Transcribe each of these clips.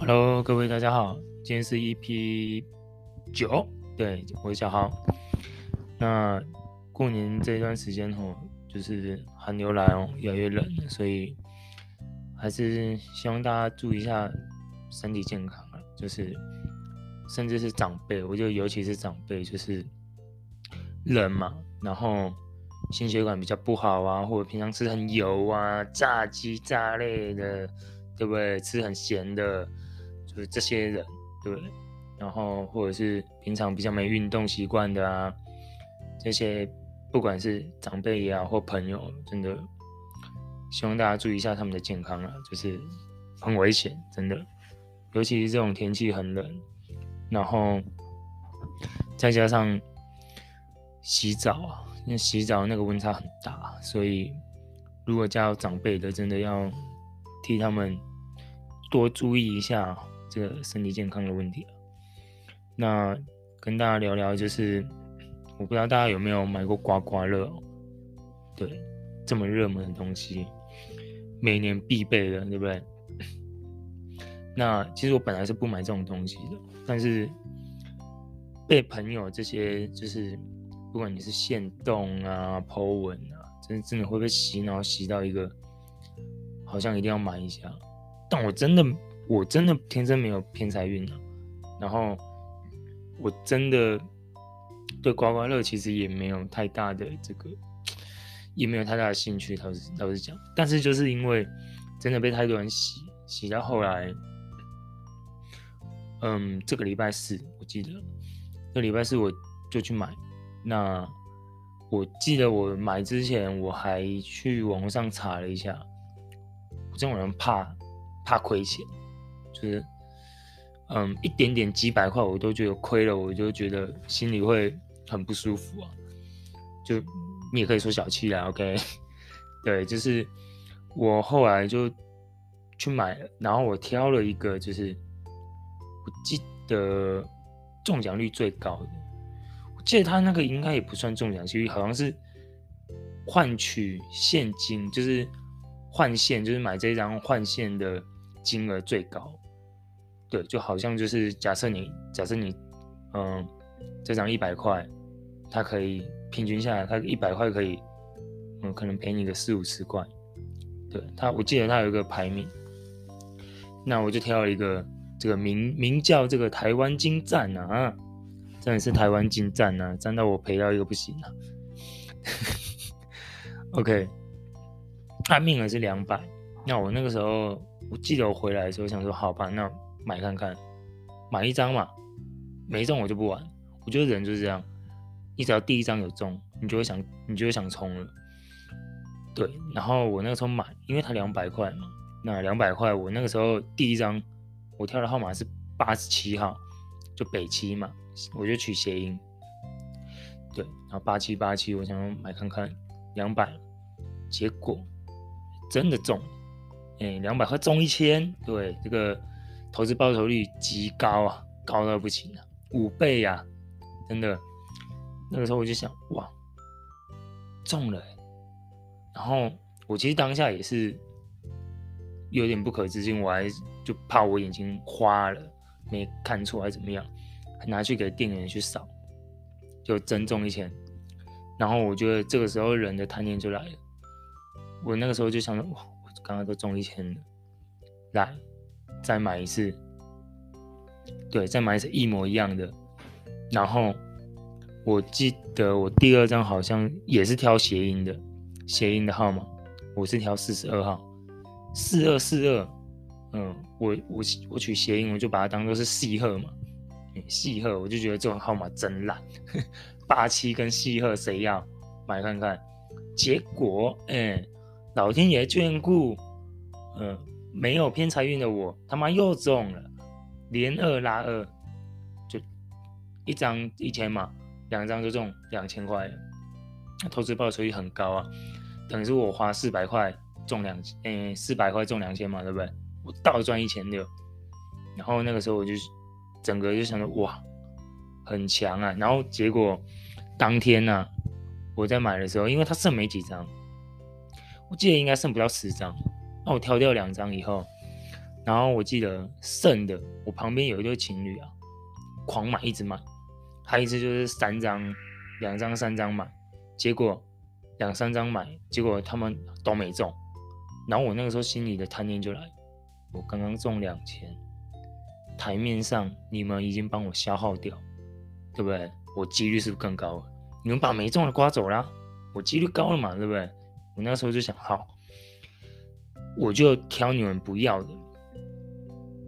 Hello，各位大家好，今天是 EP 九，对，我是小豪。那过年这段时间吼，就是寒流来哦，越来越冷，所以还是希望大家注意一下身体健康啊，就是甚至是长辈，我觉得尤其是长辈，就是冷嘛，然后心血管比较不好啊，或者平常吃很油啊、炸鸡炸类的，对不对？吃很咸的。就是这些人，对，然后或者是平常比较没运动习惯的啊，这些不管是长辈也好或朋友，真的希望大家注意一下他们的健康啊，就是很危险，真的，尤其是这种天气很冷，然后再加上洗澡啊，因为洗澡那个温差很大，所以如果家有长辈的，真的要替他们多注意一下。这个身体健康的问题，那跟大家聊聊，就是我不知道大家有没有买过刮刮乐，对，这么热门的东西，每年必备的，对不对？那其实我本来是不买这种东西的，但是被朋友这些，就是不管你是限动啊、po 文啊，真真的会被洗脑洗到一个，好像一定要买一下，但我真的。我真的天生没有偏财运啊，然后我真的对刮刮乐其实也没有太大的这个，也没有太大的兴趣，老实老实讲。但是就是因为真的被太多人洗，洗到后来，嗯，这个礼拜四我记得，这礼拜四我就去买。那我记得我买之前我还去网络上查了一下，这种人怕怕亏钱。就是，嗯，一点点几百块我都觉得亏了，我就觉得心里会很不舒服啊。就你也可以说小气啦，OK？对，就是我后来就去买，然后我挑了一个，就是我记得中奖率最高的，我记得他那个应该也不算中奖几率，好像是换取现金，就是换现，就是买这张换现的金额最高。对，就好像就是假设你假设你，嗯，这张一百块，它可以平均下来，它一百块可以，嗯，可能赔你个四五十块。对它，我记得它有一个排名，那我就挑一个这个名名叫这个台湾金赞啊，真的是台湾金赞啊，赞到我赔到一个不行啊。OK，它命额是两百，那我那个时候我记得我回来的时候想说，好吧，那。买看看，买一张嘛，没中我就不玩。我觉得人就是这样，你只要第一张有中，你就会想，你就会想冲了。对，然后我那个时候买，因为它两百块嘛，那两百块，我那个时候第一张我挑的号码是八十七号，就北七嘛，我就取谐音。对，然后八七八七，我想买看看，两百，结果真的中，哎，两百块中一千，对，这个。投资报酬率极高啊，高到不行啊，五倍呀，啊，真的。那个时候我就想，哇，中了。然后我其实当下也是有点不可置信，我还就怕我眼睛花了，没看错还怎么样，还拿去给店员去扫，就真中一千。然后我觉得这个时候人的贪念就来了，我那个时候就想说，哇，刚刚都中一千了，来。再买一次，对，再买一次一模一样的。然后我记得我第二张好像也是挑谐音的，谐音的号码，我是挑四十二号，四二四二。嗯，我我我取谐音，我就把它当做是细贺嘛，细贺，我就觉得这种号码真烂，八七跟细贺谁要买看看？结果，哎，老天爷眷顾，嗯。没有偏财运的我，他妈又中了，连二拉二，就一张一千嘛，两张就中两千块，投资报酬率很高啊，等于是我花四百块中两，嗯，四百块中两千嘛，对不对？我倒赚一千六，然后那个时候我就整个就想着哇，很强啊，然后结果当天呢、我在买的时候，因为它剩没几张，我记得应该剩不到十张。那我挑掉两张以后，然后我记得剩的，我旁边有一对情侣啊，狂买一直买，他一直就是三张、两张、三张买，结果两三张买，结果他们都没中。然后我那个时候心里的贪念就来，我刚刚中两千，台面上你们已经帮我消耗掉，对不对？我几率是不是更高了？你们把没中的刮走了，我几率高了嘛，对不对？我那时候就想，好，我就挑你们不要的。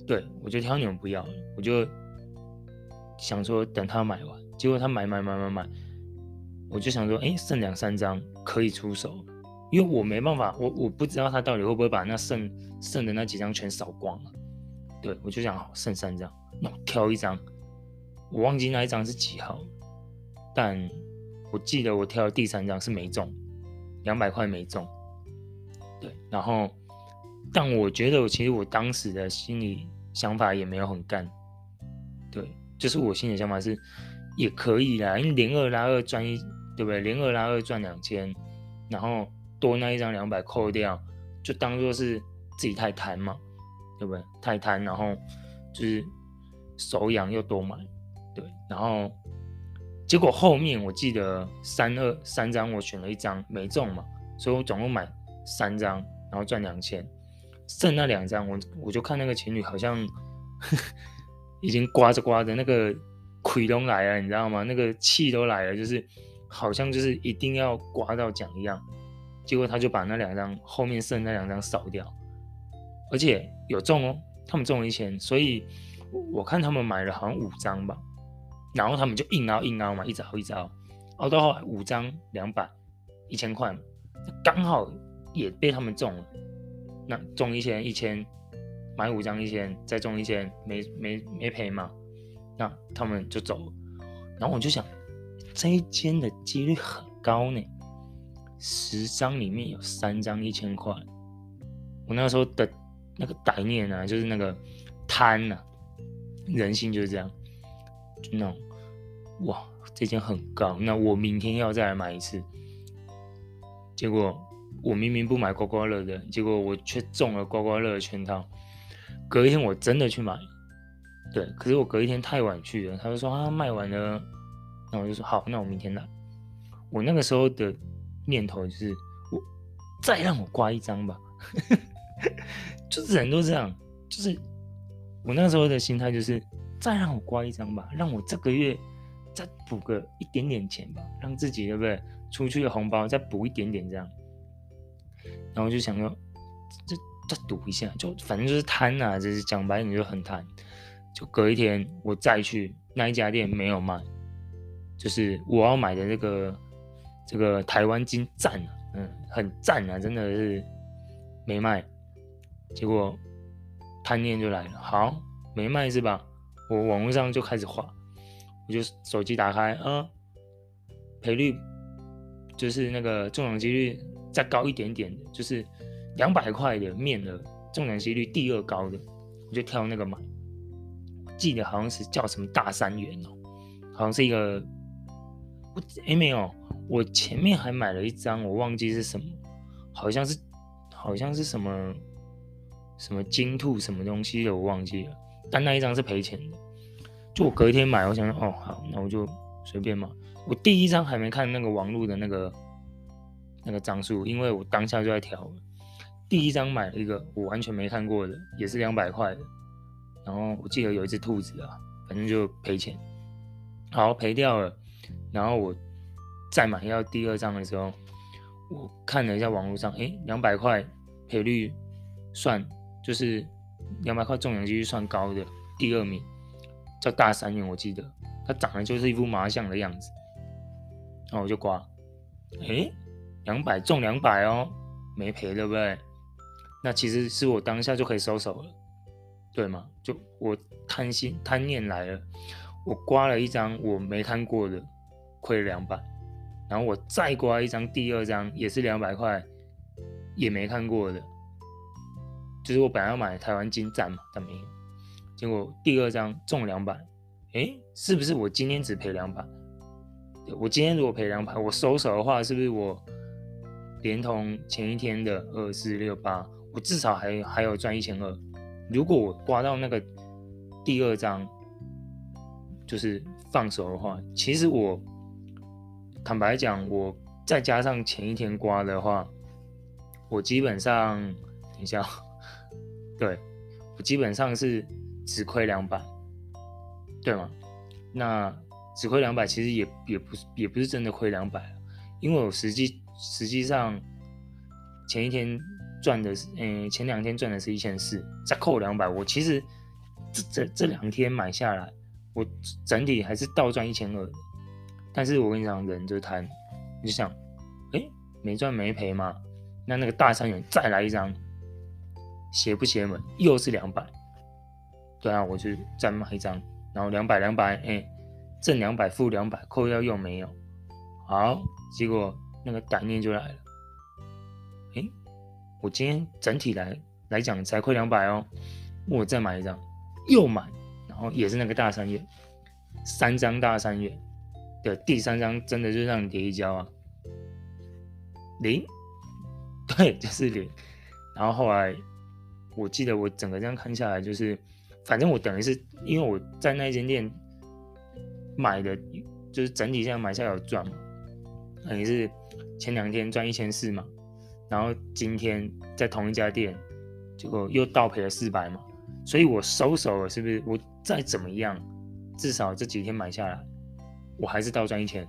对，我就挑你们不要的，我就想说等他买完，结果他买买买买买，我就想说，哎，剩两三张可以出手，因为我没办法，我我不知道他到底会不会把那剩剩的那几张全扫光了。对，我就想好剩三张，那我挑一张，我忘记那一张是几号，但我记得我挑的第三张是没中，两百块没中。对，然后。但我觉得，我其实我当时的心里想法也没有很干，对，就是我心里想法是也可以啦，因为连二拉二赚一，对不对？连二拉二赚两千，然后多那一张两百扣掉，就当做是自己太贪嘛，对不对？太贪，然后就是手痒又多买，对，然后结果后面我记得三二三张我选了一张没中嘛，所以我总共买三张，然后赚两千。剩那两张，我我就看那个情侣好像呵 呵已经刮着刮着，那个亏都来了，你知道吗？那个气都来了，就是好像就是一定要刮到奖一样。结果他就把那两张后面剩那两张扫掉，而且有中哦，他们中了一千，所以我看他们买了好像五张吧，然后他们就硬凹硬凹嘛，一直凹一直凹，凹到后来五张两百一千块，刚好也被他们中了。那中一千一千，买五张一千，再中一千，没没没赔嘛？那他们就走了。然后我就想，这一间的几率很高呢，十张里面有三张一千块。我那时候的那个歹念啊，就是那个贪呐、啊，人性就是这样，就那种哇，这件很高，那我明天要再来买一次，结果。我明明不买刮刮乐的，结果我却中了刮刮乐的圈套。隔一天我真的去买，对，可是我隔一天太晚去了，他就说啊卖完了，那我就说好，那我明天来。我那个时候的念头就是，我再让我刮一张吧，就是人都这样，就是我那时候的心态就是再让我刮一张吧，让我这个月再补个一点点钱吧，让自己对不对？出去的红包再补一点点这样。然后就想说，这再赌一下，就反正就是贪啊，就是讲白你就很贪。就隔一天我再去那一家店没有卖，就是我要买的这个这个台湾金赞啊，嗯，很赞啊，真的是没卖。结果贪念就来了，好，没卖是吧？我网络上就开始画，我就手机打开啊，赔率就是那个中奖几率。再高一点点的，就是两百块的面额，中奖几率第二高的，我就挑那个买。记得好像是叫什么大三元哦，好像是一个，我哎没有，我前面还买了一张，我忘记是什么，好像是好像是什么什么金兔什么东西的，我忘记了。但那一张是赔钱的，就我隔一天买，我想说哦好，那我就随便买。我第一张还没看那个网络的那个。那个张数，因为我当下就在调。第一张买了一个我完全没看过的，也是两百块的。然后我记得有一只兔子啊，反正就赔钱，好赔掉了。然后我再买要第二张的时候，我看了一下网络上，诶，两百块赔率算就是两百块中奖几率算高的，第二名叫大三元，我记得他长得就是一副麻将的样子。然后我就刮，诶。两百中两百哦，没赔对不对？那其实是我当下就可以收手了，对吗？就我贪心贪念来了，我刮了一张我没看过的，亏了两百，然后我再刮一张，第二张也是两百块，也没看过的，就是我本来要买台湾金赞嘛，但没有，结果第二张中两百，诶，是不是我今天只赔两百？我今天如果赔两百，我收手的话，是不是我？连同前一天的二四六八，我至少还还有赚一千二，如果我刮到那个第二张，就是放手的话，其实我坦白讲，我再加上前一天刮的话，我基本上等一下，对，我基本上是只亏两百，对吗？那只亏两百，其实也也不是也不是真的亏两百，因为我实际实际上前一天赚的是，嗯，前两天赚的是一千四，再扣两百，我其实这这这两天买下来，我整体还是倒赚一千二。但是我跟你讲，人就贪，你就想，哎、没赚没赔嘛，那那个大三元再来一张，邪不邪门？又是两百，对啊，我就再买一张。然后两百两百，哎，挣两百负两百，扣掉又没有，好，结果那个歹念就来了，哎，我今天整体来来讲才亏两百哦，我再买一张，又买，然后也是那个大三元，三张大三元，的，第三张真的就让你跌一跤啊，零，对，就是零，然后后来我记得我整个这样看下来就是。反正我等于是，因为我在那间店买的，就是整体这样买下来有赚嘛，等于是前两天赚一千四嘛，然后今天在同一家店，结果又倒赔了四百嘛，所以我收手了，是不是？我再怎么样，至少这几天买下来，我还是倒赚一千，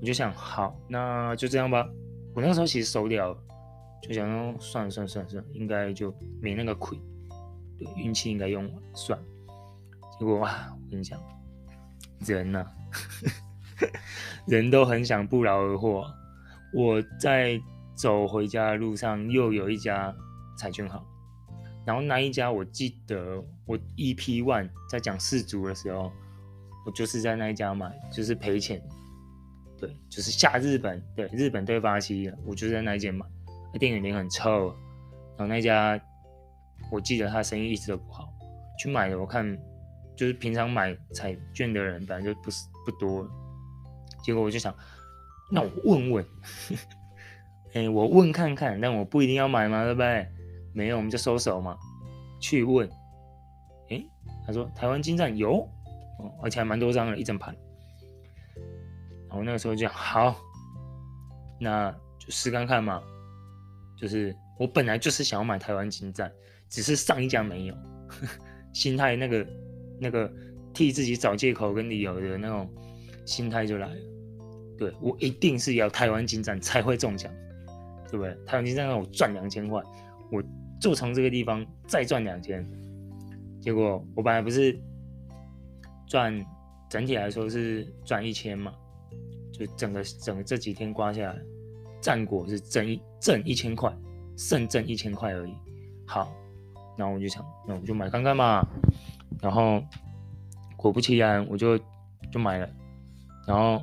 我就想，好，那就这样吧。我那时候其实收掉了，就想说，算了算了算了算了，应该就没那个亏。对，运气应该用算，结果哇，我跟你讲，人呢、啊，人都很想不劳而获。我在走回家的路上，又有一家彩券行，然后那一家我记得，我 EP One 在讲四足的时候，我就是在那一家买，就是赔钱，对，就是下日本，对，日本对巴西，我就在那一间买，那店员脸很臭，然后那家。我记得他生意一直都不好，去买的我看，就是平常买彩券的人本来就不是不多，结果我就想，那我问问，哎、我问看看，但我不一定要买嘛，对不对？没有我们就收手嘛，去问，哎、他说台湾金站有，而且还蛮多张的，一整盘，然后那个时候就讲好，那就试看看嘛，就是我本来就是想要买台湾精湛。只是上一家没有，心态那个那个替自己找借口跟理由的那种心态就来了。对，我一定是要台湾精湛才会中奖，对不对？台湾精湛让我赚两千块，我就从这个地方再赚两千。结果我本来不是赚整体来说是赚一千嘛，就整个整个这几天刮下来，战果是挣一挣一千块，胜挣一千块而已。好。然后我就想，那我就买看看嘛。然后果不其然，我就就买了。然后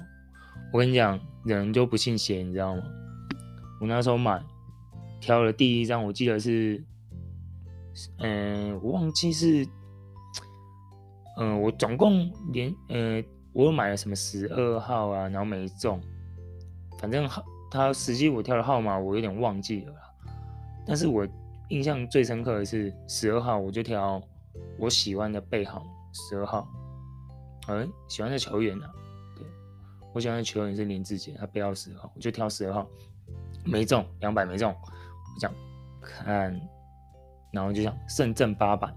我跟你讲，人就不信邪，你知道吗？我那时候买，挑了第一张，我记得是，嗯，我忘记是，嗯，我总共连，嗯，我买了什么十二号啊，然后没中。反正好，他实际我挑的号码我有点忘记了，但是我。印象最深刻的是十二号，我就挑我喜欢的背号十二号。嗯，喜欢的球员呢、啊？对，我喜欢的球员是林志杰，他背号十二号，我就挑十二号。没中，两百没中。我讲看，然后就想胜挣八百，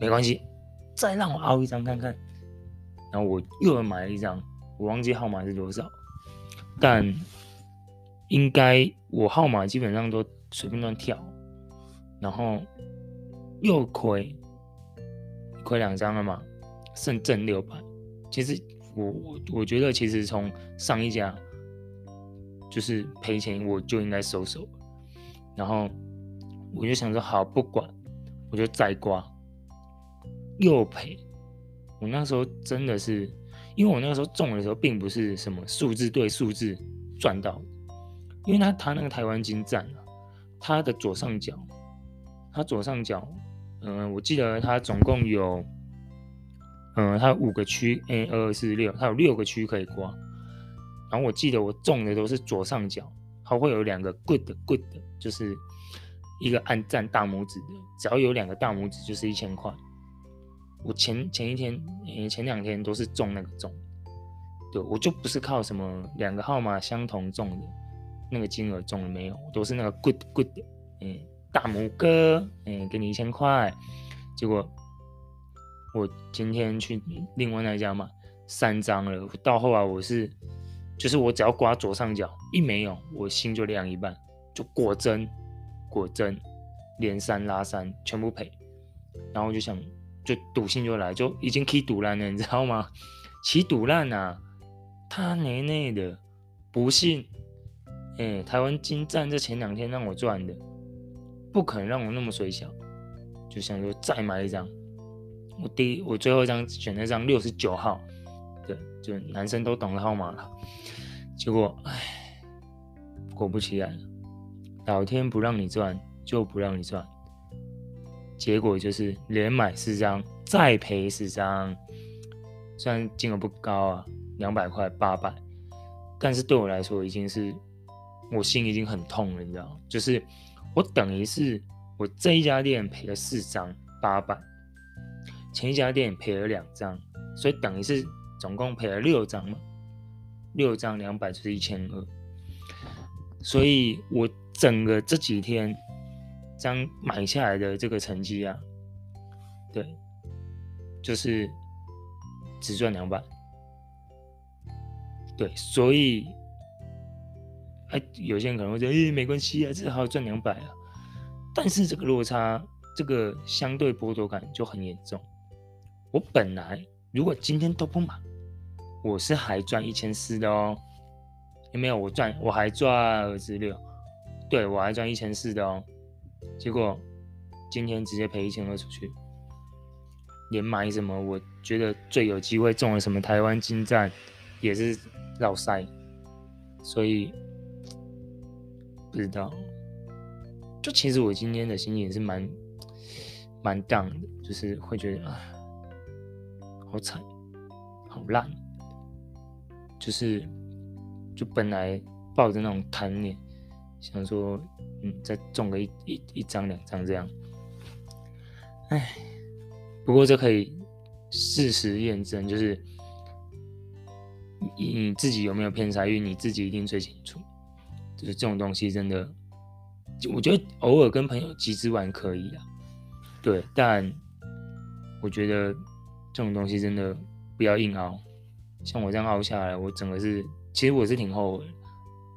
没关系，再让我凹一张看看。然后我又买了一张，我忘记号码是多少，但应该我号码基本上都随便乱跳。然后又亏，亏两张了嘛，剩正六百。其实我我我觉得，其实从上一家就是赔钱，我就应该收手。然后我就想说，好，不管，我就再刮，又赔。我那时候真的是，因为我那个时候中的时候，并不是什么数字对数字赚到，因为他他那个台湾金站啊，他的左上角。它左上角，嗯、我记得它总共有，嗯、它五个区，A 二四六，它有六个区可以刮。然后我记得我中的都是左上角，它会有两个 good good，就是一个按赞大拇指的，只要有两个大拇指就是一千块。我前前一天、前两天都是中那个中，对，我就不是靠什么两个号码相同中的那个金额中了没有，都是那个 good good，嗯，大拇哥，嗯，给你一千块。结果我今天去另外那家买三张了，到后来我是，就是我只要刮左上角一没有，我心就凉一半，就果真果真连三拉三全部赔，然后我就想。就赌性就来，就已经起赌烂了，你知道吗？起赌烂啊，他奶奶的不信，哎、台湾金站这前两天让我赚的，不可能让我那么水小，就想说再买一张。我第一，我最后一张选那张六十九号，对，就男生都懂的号码了。结果，哎，果不其然，老天不让你赚，就不让你赚。结果就是连买四张，再赔四张，虽然金额不高啊，两百块、八百，但是对我来说已经是，我心已经很痛了，你知道吗？就是我等于是我这一家店赔了四张八百，前一家店赔了两张，所以等于是总共赔了六张嘛，六张两百就是一千二，所以我整个这几天。将买下来的这个成绩啊，对，就是只赚两百，对，所以，哎，有些人可能会觉得，哎，没关系啊，至少赚两百啊，但是这个落差，这个相对剥夺感就很严重。我本来如果今天都不买，我是还赚一千四的哦，有没有？我赚，我还赚二十六，对，我还赚一千四的哦。结果今天直接赔一千二出去，连买什么我觉得最有机会中了什么台湾金站也是绕赛，所以不知道。就其实我今天的心情也是蛮蛮 down 的，就是会觉得啊，好惨，好烂，就是就本来抱着那种贪念，想说。嗯，再中个一一一张两张这样，哎，不过这可以事实验证，就是你自己有没有偏财运，你自己一定最清楚。就是这种东西真的，我觉得偶尔跟朋友集资玩可以啊，对，但我觉得这种东西真的不要硬熬。像我这样熬下来，我整个是，其实我是挺后悔，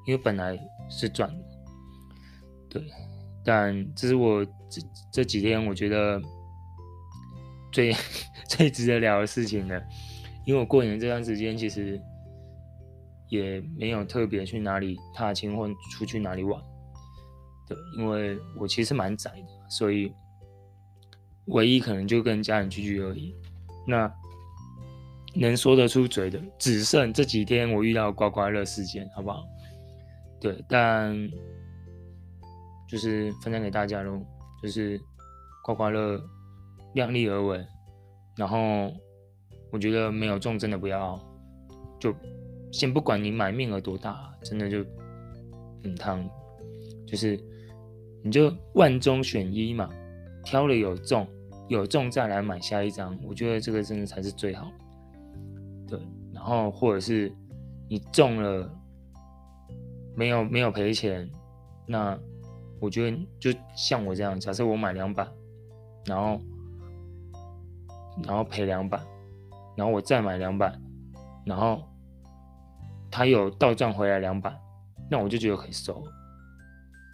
因为本来是赚的。对，但这是我这这几天我觉得最 最值得聊的事情了，因为我过年这段时间其实也没有特别去哪里踏青或出去哪里玩，对，因为我其实蛮宅的，所以唯一可能就跟家人聚聚而已。那能说得出嘴的，只剩这几天我遇到刮刮乐事件，好不好？对，但。就是分享给大家喽，就是刮刮乐量力而为，然后我觉得没有中真的不要，就先不管你买面额多大，真的就很烫，就是你就万中选一嘛，挑了有中，有中再来买下一张，我觉得这个真的才是最好，对，然后或者是你中了没有没有赔钱，那。我觉得就像我这样，假设我买两百，然后然后赔两百，然后我再买两百，然后他有倒赚回来两百，那我就觉得可以收。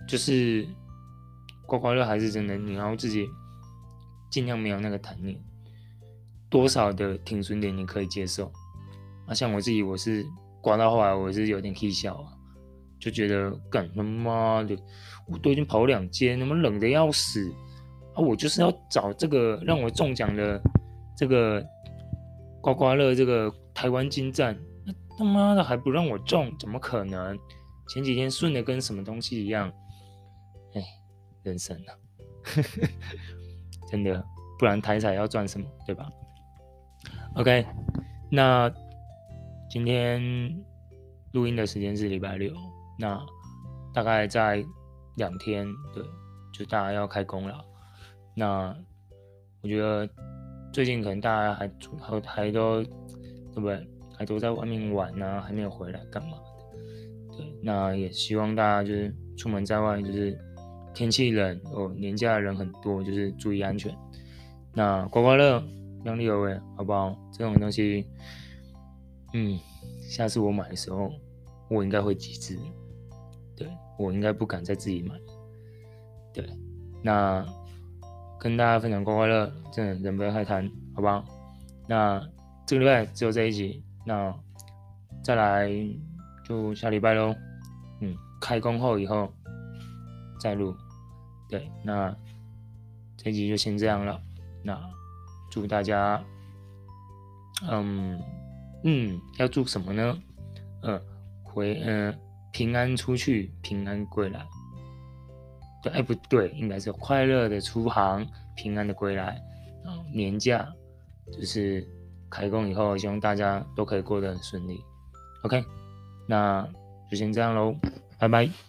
就是刮刮乐还是真的，你要自己尽量没有那个贪念，多少的停损点你可以接受。啊，像我自己，我是刮到后来我是有点气笑啊。就觉得干他妈的，我都已经跑两间，那么冷的要死啊！我就是要找这个让我中奖的这个刮刮乐，这个台湾金站，他妈的还不让我中，怎么可能？前几天顺的跟什么东西一样，哎，人生啊，真的，不然台彩要赚什么，对吧？OK，那今天录音的时间是礼拜六。那大概在两天，对，就大家要开工了。那我觉得最近可能大家还还还都对不对？还都在外面玩呢、还没有回来干嘛的？对，那也希望大家就是出门在外，就是天气冷哦，年假人很多，就是注意安全。那刮刮乐量力而为，好不好？这种东西，嗯，下次我买的时候，我应该会机智。对，我应该不敢再自己买。对，那跟大家分享刮刮乐，真的人不要太贪，好不好？那这个礼拜只有这一集，那再来就下礼拜喽。嗯，开工后以后再录。对，那这集就先这样了。那祝大家，嗯嗯，要祝什么呢？嗯，回嗯平安出去，平安归来。对，哎不对，应该是快乐的出航，平安的归来。嗯，年假就是开工以后，希望大家都可以过得很顺利。OK，那就先这样喽，拜拜。